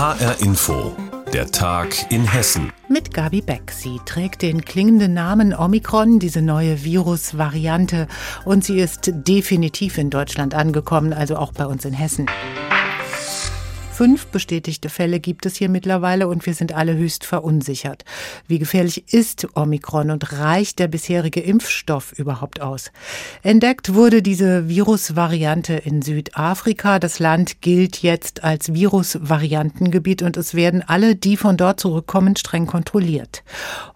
HR Info, der Tag in Hessen. Mit Gabi Beck. Sie trägt den klingenden Namen Omikron, diese neue Virusvariante. Und sie ist definitiv in Deutschland angekommen, also auch bei uns in Hessen. Fünf bestätigte Fälle gibt es hier mittlerweile und wir sind alle höchst verunsichert. Wie gefährlich ist Omikron und reicht der bisherige Impfstoff überhaupt aus? Entdeckt wurde diese Virusvariante in Südafrika. Das Land gilt jetzt als Virusvariantengebiet und es werden alle, die von dort zurückkommen, streng kontrolliert.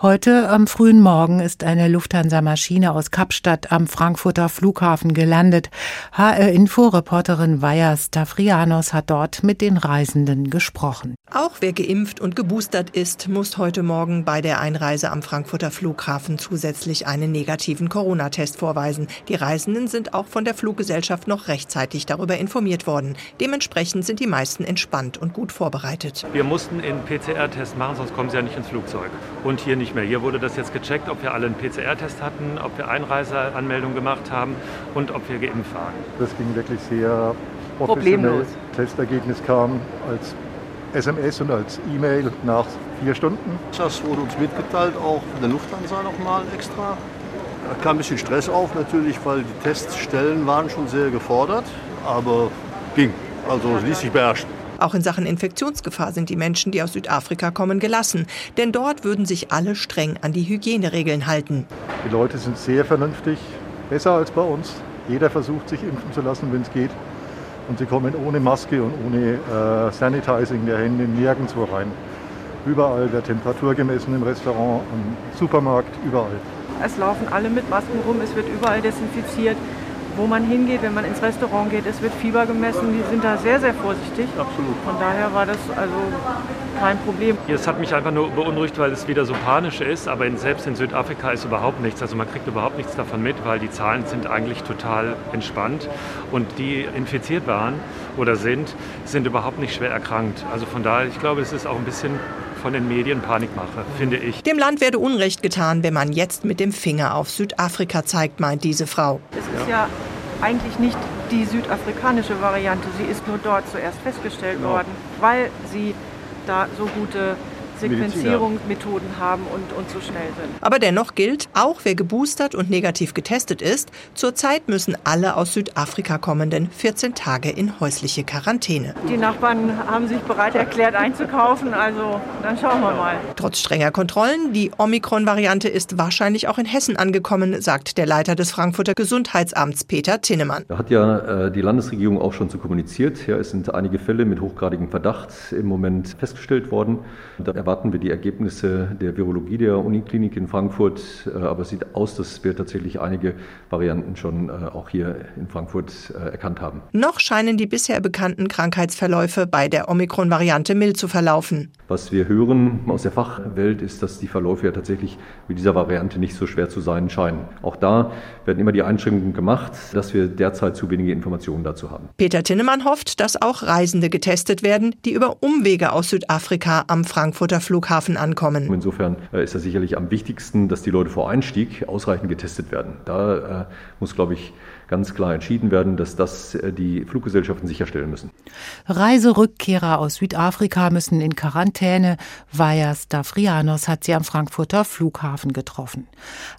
Heute am frühen Morgen ist eine Lufthansa-Maschine aus Kapstadt am Frankfurter Flughafen gelandet. HR-Info-Reporterin Vaja Stafrianos hat dort mit den Reisenden gesprochen. Auch wer geimpft und geboostert ist, muss heute Morgen bei der Einreise am Frankfurter Flughafen zusätzlich einen negativen Corona-Test vorweisen. Die Reisenden sind auch von der Fluggesellschaft noch rechtzeitig darüber informiert worden. Dementsprechend sind die meisten entspannt und gut vorbereitet. Wir mussten einen PCR-Test machen, sonst kommen sie ja nicht ins Flugzeug. Und hier nicht mehr. Hier wurde das jetzt gecheckt, ob wir alle einen PCR-Test hatten, ob wir Einreiseanmeldung gemacht haben und ob wir geimpft waren. Das ging wirklich sehr problemlos. Testergebnis kam als SMS und als E-Mail nach vier Stunden. Das wurde uns mitgeteilt, auch von der Lufthansa nochmal extra. Da kam ein bisschen Stress auf natürlich, weil die Teststellen waren schon sehr gefordert, aber ging. Also ließ sich beherrschen. Auch in Sachen Infektionsgefahr sind die Menschen, die aus Südafrika kommen, gelassen. Denn dort würden sich alle streng an die Hygieneregeln halten. Die Leute sind sehr vernünftig, besser als bei uns. Jeder versucht, sich impfen zu lassen, wenn es geht. Und sie kommen ohne Maske und ohne äh, Sanitizing der Hände nirgendwo rein. Überall wird Temperatur gemessen im Restaurant, im Supermarkt, überall. Es laufen alle mit Masken rum, es wird überall desinfiziert. Wo man hingeht, wenn man ins Restaurant geht, es wird Fieber gemessen. Die sind da sehr, sehr vorsichtig. Absolut. Von daher war das also kein Problem. Es hat mich einfach nur beunruhigt, weil es wieder so panisch ist. Aber selbst in Südafrika ist überhaupt nichts. Also man kriegt überhaupt nichts davon mit, weil die Zahlen sind eigentlich total entspannt. Und die infiziert waren oder sind, sind überhaupt nicht schwer erkrankt. Also von daher, ich glaube, es ist auch ein bisschen von den Medien Panikmache, finde ich. Dem Land werde Unrecht getan, wenn man jetzt mit dem Finger auf Südafrika zeigt, meint diese Frau. Es ist ja, ja eigentlich nicht die südafrikanische Variante. Sie ist nur dort zuerst festgestellt genau. worden, weil sie da so gute Sequenzierungsmethoden haben und, und so schnell sind. Aber dennoch gilt, auch wer geboostert und negativ getestet ist, zurzeit müssen alle aus Südafrika kommenden 14 Tage in häusliche Quarantäne. Die Nachbarn haben sich bereit erklärt einzukaufen, also dann schauen wir mal. Trotz strenger Kontrollen, die Omikron-Variante ist wahrscheinlich auch in Hessen angekommen, sagt der Leiter des Frankfurter Gesundheitsamts Peter Tinnemann. Da hat ja äh, die Landesregierung auch schon zu kommuniziert. Ja, es sind einige Fälle mit hochgradigem Verdacht im Moment festgestellt worden. Da erwarten wir die Ergebnisse der Virologie der Uniklinik in Frankfurt. Äh, aber es sieht aus, dass wir tatsächlich einige Varianten schon äh, auch hier in Frankfurt äh, erkannt haben. Noch scheinen die bisher bekannten Krankheitsverläufe bei der Omikron-Variante mild zu verlaufen. Was wir hören aus der Fachwelt ist, dass die Verläufe ja tatsächlich mit dieser Variante nicht so schwer zu sein scheinen. Auch da werden immer die Einschränkungen gemacht, dass wir derzeit zu wenige Informationen dazu haben. Peter Tinnemann hofft, dass auch Reisende getestet werden, die über Umwege aus Südafrika am Frankfurter Flughafen ankommen. Insofern äh, ist es sicherlich am wichtigsten, dass die Leute vor Einstieg ausreichend getestet werden. Da äh, muss, glaube ich, ganz klar entschieden werden, dass das äh, die Fluggesellschaften sicherstellen müssen. Reiserückkehrer aus Südafrika müssen in Quarantäne. Vajas Davrianos hat sie am Frankfurter Flughafen getroffen.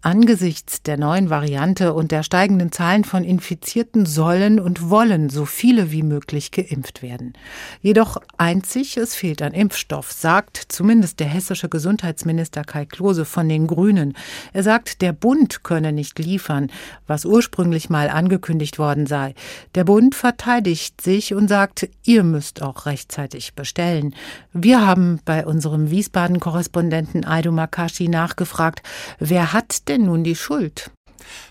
Angesichts der neuen Variante und der steigenden Zahlen von Infizierten sollen und wollen so viele wie möglich geimpft werden. Jedoch einzig, es fehlt an Impfstoff, sagt zumindest der hessische Gesundheitsminister Kai Klose von den Grünen. Er sagt, der Bund könne nicht liefern, was ursprünglich mal angekündigt worden sei. Der Bund verteidigt sich und sagt, ihr müsst auch rechtzeitig bestellen. Wir haben bei unserem Wiesbaden-Korrespondenten Aido Makashi nachgefragt, wer hat denn nun die Schuld?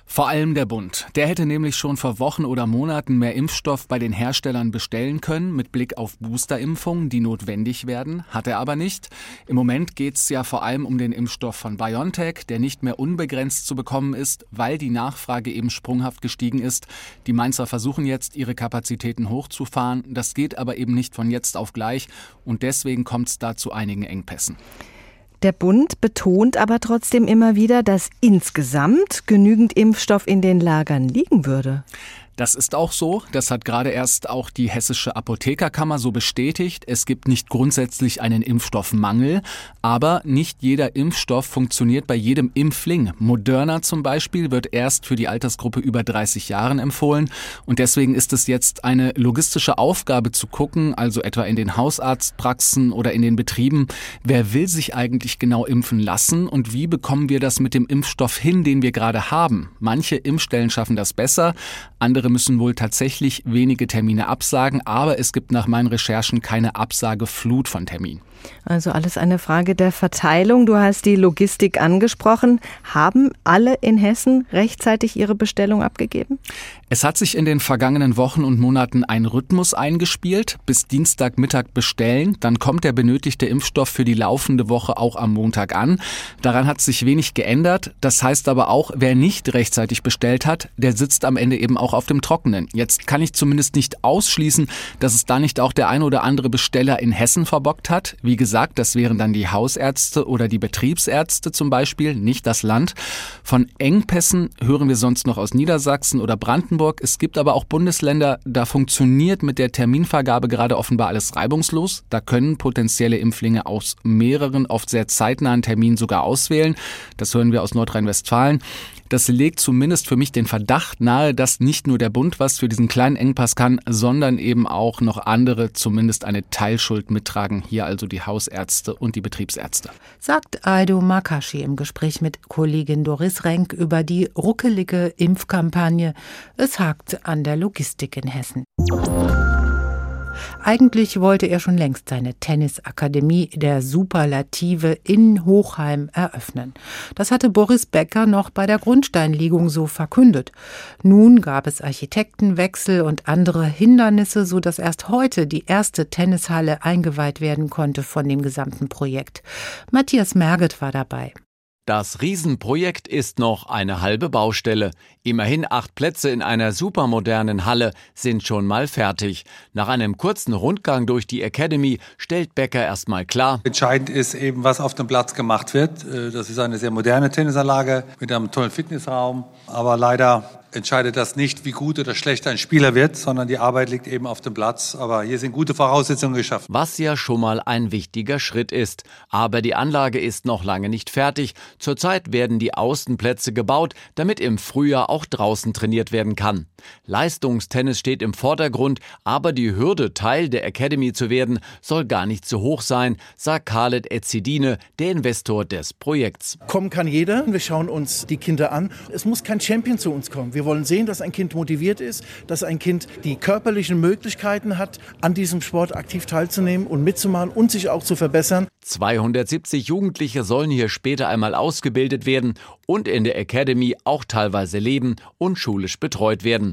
Vor allem der Bund. Der hätte nämlich schon vor Wochen oder Monaten mehr Impfstoff bei den Herstellern bestellen können, mit Blick auf Boosterimpfungen, die notwendig werden, hat er aber nicht. Im Moment geht es ja vor allem um den Impfstoff von BioNTech, der nicht mehr unbegrenzt zu bekommen ist, weil die Nachfrage eben sprunghaft gestiegen ist. Die Mainzer versuchen jetzt, ihre Kapazitäten hochzufahren. Das geht aber eben nicht von jetzt auf gleich und deswegen kommt es da zu einigen Engpässen. Der Bund betont aber trotzdem immer wieder, dass insgesamt genügend Impfstoff in den Lagern liegen würde. Das ist auch so. Das hat gerade erst auch die Hessische Apothekerkammer so bestätigt. Es gibt nicht grundsätzlich einen Impfstoffmangel, aber nicht jeder Impfstoff funktioniert bei jedem Impfling. Moderna zum Beispiel wird erst für die Altersgruppe über 30 Jahren empfohlen und deswegen ist es jetzt eine logistische Aufgabe zu gucken, also etwa in den Hausarztpraxen oder in den Betrieben, wer will sich eigentlich genau impfen lassen und wie bekommen wir das mit dem Impfstoff hin, den wir gerade haben. Manche Impfstellen schaffen das besser, andere müssen wohl tatsächlich wenige Termine absagen, aber es gibt nach meinen Recherchen keine Absageflut von Terminen. Also alles eine Frage der Verteilung. Du hast die Logistik angesprochen. Haben alle in Hessen rechtzeitig ihre Bestellung abgegeben? Es hat sich in den vergangenen Wochen und Monaten ein Rhythmus eingespielt. Bis Dienstagmittag bestellen, dann kommt der benötigte Impfstoff für die laufende Woche auch am Montag an. Daran hat sich wenig geändert. Das heißt aber auch, wer nicht rechtzeitig bestellt hat, der sitzt am Ende eben auch auf dem Trockenen. Jetzt kann ich zumindest nicht ausschließen, dass es da nicht auch der ein oder andere Besteller in Hessen verbockt hat. Wie gesagt, das wären dann die Hausärzte oder die Betriebsärzte zum Beispiel, nicht das Land. Von Engpässen hören wir sonst noch aus Niedersachsen oder Brandenburg. Es gibt aber auch Bundesländer, da funktioniert mit der Terminvergabe gerade offenbar alles reibungslos. Da können potenzielle Impflinge aus mehreren, oft sehr zeitnahen Terminen sogar auswählen. Das hören wir aus Nordrhein-Westfalen. Das legt zumindest für mich den Verdacht nahe, dass nicht nur der Bund was für diesen kleinen Engpass kann, sondern eben auch noch andere zumindest eine Teilschuld mittragen. Hier also die Hausärzte und die Betriebsärzte. Sagt Aido Makashi im Gespräch mit Kollegin Doris Renk über die ruckelige Impfkampagne. Es hakt an der Logistik in Hessen. Eigentlich wollte er schon längst seine Tennisakademie der Superlative in Hochheim eröffnen. Das hatte Boris Becker noch bei der Grundsteinlegung so verkündet. Nun gab es Architektenwechsel und andere Hindernisse, so dass erst heute die erste Tennishalle eingeweiht werden konnte von dem gesamten Projekt. Matthias Merget war dabei. Das Riesenprojekt ist noch eine halbe Baustelle. Immerhin acht Plätze in einer supermodernen Halle sind schon mal fertig. Nach einem kurzen Rundgang durch die Academy stellt Becker erstmal klar. Entscheidend ist eben, was auf dem Platz gemacht wird. Äh, das ist eine sehr moderne Tennisanlage mit einem tollen Fitnessraum. Aber leider entscheidet das nicht, wie gut oder schlecht ein Spieler wird, sondern die Arbeit liegt eben auf dem Platz. Aber hier sind gute Voraussetzungen geschaffen. Was ja schon mal ein wichtiger Schritt ist. Aber die Anlage ist noch lange nicht fertig. Zurzeit werden die Außenplätze gebaut, damit im Frühjahr auch draußen trainiert werden kann. Leistungstennis steht im Vordergrund, aber die Hürde, Teil der Academy zu werden, soll gar nicht zu hoch sein, sagt Khaled Etzidine, der Investor des Projekts. Kommen kann jeder. Wir schauen uns die Kinder an. Es muss kein Champion zu uns kommen. Wir wir wollen sehen, dass ein Kind motiviert ist, dass ein Kind die körperlichen Möglichkeiten hat, an diesem Sport aktiv teilzunehmen und mitzumachen und sich auch zu verbessern. 270 Jugendliche sollen hier später einmal ausgebildet werden und in der Academy auch teilweise leben und schulisch betreut werden.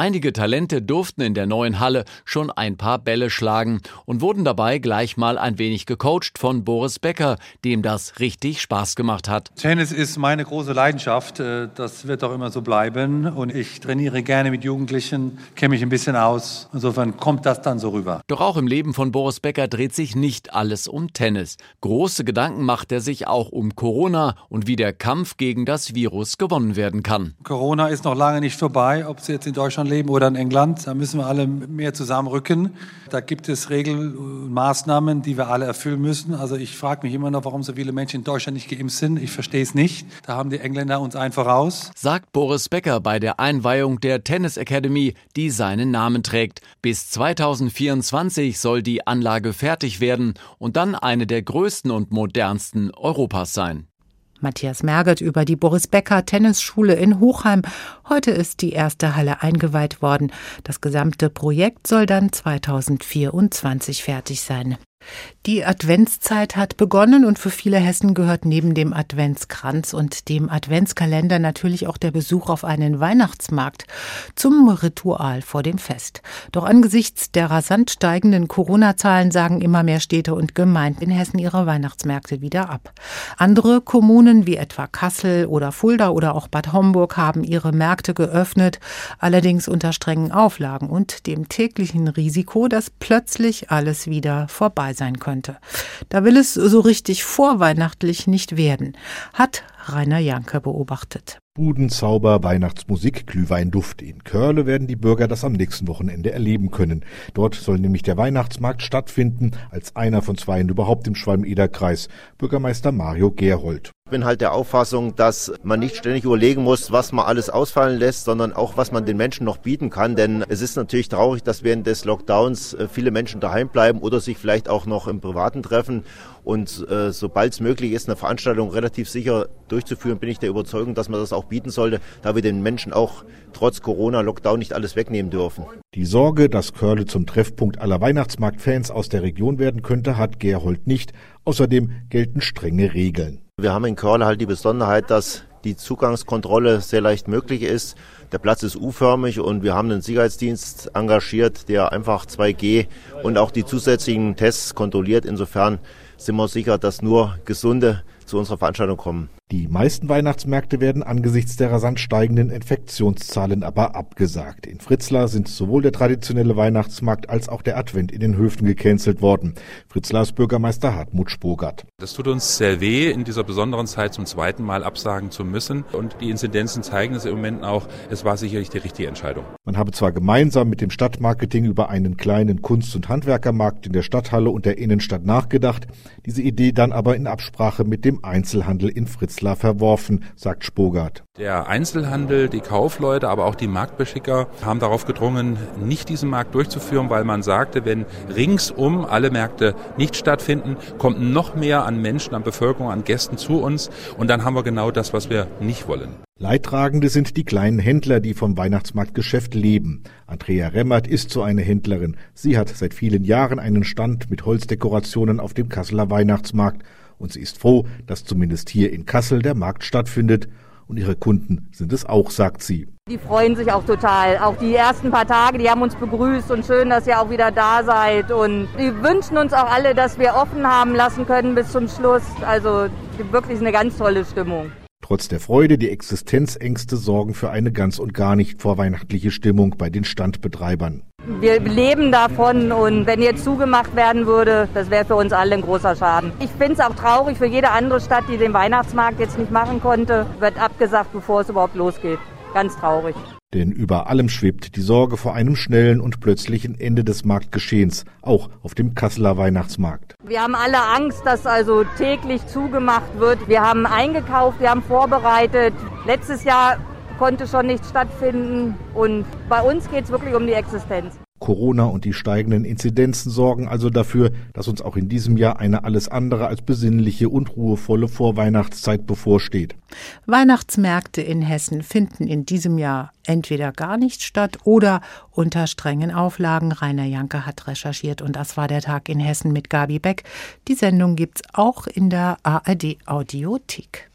Einige Talente durften in der neuen Halle schon ein paar Bälle schlagen und wurden dabei gleich mal ein wenig gecoacht von Boris Becker, dem das richtig Spaß gemacht hat. Tennis ist meine große Leidenschaft. Äh, das wird auch immer so bleiben. Und ich trainiere gerne mit Jugendlichen, kenne mich ein bisschen aus. Insofern kommt das dann so rüber. Doch auch im Leben von Boris Becker dreht sich nicht alles um Tennis. Große Gedanken macht er sich auch um Corona und wie der Kampf gegen das Virus gewonnen werden kann. Corona ist noch lange nicht vorbei, ob es jetzt in Deutschland Deutschland leben oder in England. Da müssen wir alle mehr zusammenrücken. Da gibt es Regeln und Maßnahmen, die wir alle erfüllen müssen. Also ich frage mich immer noch, warum so viele Menschen in Deutschland nicht geimpft sind. Ich verstehe es nicht. Da haben die Engländer uns ein voraus. Sagt Boris Becker bei der Einweihung der Tennis Academy, die seinen Namen trägt. Bis 2024 soll die Anlage fertig werden und dann eine der größten und modernsten Europas sein. Matthias Merget über die Boris Becker Tennisschule in Hochheim. Heute ist die erste Halle eingeweiht worden. Das gesamte Projekt soll dann 2024 fertig sein. Die Adventszeit hat begonnen und für viele Hessen gehört neben dem Adventskranz und dem Adventskalender natürlich auch der Besuch auf einen Weihnachtsmarkt zum Ritual vor dem Fest. Doch angesichts der rasant steigenden Corona-Zahlen sagen immer mehr Städte und Gemeinden in Hessen ihre Weihnachtsmärkte wieder ab. Andere Kommunen wie etwa Kassel oder Fulda oder auch Bad Homburg haben ihre Märkte geöffnet, allerdings unter strengen Auflagen und dem täglichen Risiko, dass plötzlich alles wieder vorbei sein könnte. Da will es so richtig vorweihnachtlich nicht werden. Hat Rainer Janke beobachtet. Budenzauber, Weihnachtsmusik, Glühweinduft. In Körle werden die Bürger das am nächsten Wochenende erleben können. Dort soll nämlich der Weihnachtsmarkt stattfinden, als einer von zweien überhaupt im Schwalm-Eder-Kreis. Bürgermeister Mario Gerhold. Ich bin halt der Auffassung, dass man nicht ständig überlegen muss, was man alles ausfallen lässt, sondern auch, was man den Menschen noch bieten kann. Denn es ist natürlich traurig, dass während des Lockdowns äh, viele Menschen daheim bleiben oder sich vielleicht auch noch im Privaten treffen. Und äh, sobald es möglich ist, eine Veranstaltung relativ sicher durchzuführen, bin ich der Überzeugung, dass man das auch bieten sollte, da wir den Menschen auch trotz Corona-Lockdown nicht alles wegnehmen dürfen. Die Sorge, dass Körle zum Treffpunkt aller Weihnachtsmarktfans aus der Region werden könnte, hat Gerhold nicht. Außerdem gelten strenge Regeln. Wir haben in Körle halt die Besonderheit, dass die Zugangskontrolle sehr leicht möglich ist. Der Platz ist U-förmig und wir haben einen Sicherheitsdienst engagiert, der einfach 2G und auch die zusätzlichen Tests kontrolliert. Insofern sind wir sicher, dass nur Gesunde zu unserer Veranstaltung kommen. Die meisten Weihnachtsmärkte werden angesichts der rasant steigenden Infektionszahlen aber abgesagt. In Fritzlar sind sowohl der traditionelle Weihnachtsmarkt als auch der Advent in den Höfen gecancelt worden. Fritzlars Bürgermeister Hartmut Spogert. Das tut uns sehr weh, in dieser besonderen Zeit zum zweiten Mal absagen zu müssen. Und die Inzidenzen zeigen es im Moment auch. Es war sicherlich die richtige Entscheidung. Man habe zwar gemeinsam mit dem Stadtmarketing über einen kleinen Kunst- und Handwerkermarkt in der Stadthalle und der Innenstadt nachgedacht, diese Idee dann aber in Absprache mit dem Einzelhandel in Fritzlar verworfen, sagt Spogart. Der Einzelhandel, die Kaufleute, aber auch die Marktbeschicker haben darauf gedrungen, nicht diesen Markt durchzuführen, weil man sagte, wenn ringsum alle Märkte nicht stattfinden, kommt noch mehr an Menschen, an Bevölkerung, an Gästen zu uns und dann haben wir genau das, was wir nicht wollen. Leidtragende sind die kleinen Händler, die vom Weihnachtsmarktgeschäft leben. Andrea Remmert ist so eine Händlerin. Sie hat seit vielen Jahren einen Stand mit Holzdekorationen auf dem Kasseler Weihnachtsmarkt und sie ist froh, dass zumindest hier in Kassel der Markt stattfindet. Und ihre Kunden sind es auch, sagt sie. Die freuen sich auch total. Auch die ersten paar Tage, die haben uns begrüßt und schön, dass ihr auch wieder da seid. Und die wünschen uns auch alle, dass wir offen haben lassen können bis zum Schluss. Also wirklich eine ganz tolle Stimmung. Trotz der Freude, die Existenzängste sorgen für eine ganz und gar nicht vorweihnachtliche Stimmung bei den Standbetreibern. Wir leben davon und wenn jetzt zugemacht werden würde, das wäre für uns alle ein großer Schaden. Ich finde es auch traurig für jede andere Stadt, die den Weihnachtsmarkt jetzt nicht machen konnte, wird abgesagt, bevor es überhaupt losgeht. Ganz traurig. Denn über allem schwebt die Sorge vor einem schnellen und plötzlichen Ende des Marktgeschehens, auch auf dem Kasseler Weihnachtsmarkt. Wir haben alle Angst, dass also täglich zugemacht wird. Wir haben eingekauft, wir haben vorbereitet. Letztes Jahr konnte schon nicht stattfinden und bei uns geht es wirklich um die Existenz. Corona und die steigenden Inzidenzen sorgen also dafür, dass uns auch in diesem Jahr eine alles andere als besinnliche und ruhevolle Vorweihnachtszeit bevorsteht. Weihnachtsmärkte in Hessen finden in diesem Jahr entweder gar nicht statt oder unter strengen Auflagen. Rainer Janke hat recherchiert und das war der Tag in Hessen mit Gabi Beck. Die Sendung gibt's auch in der ARD Audiothek.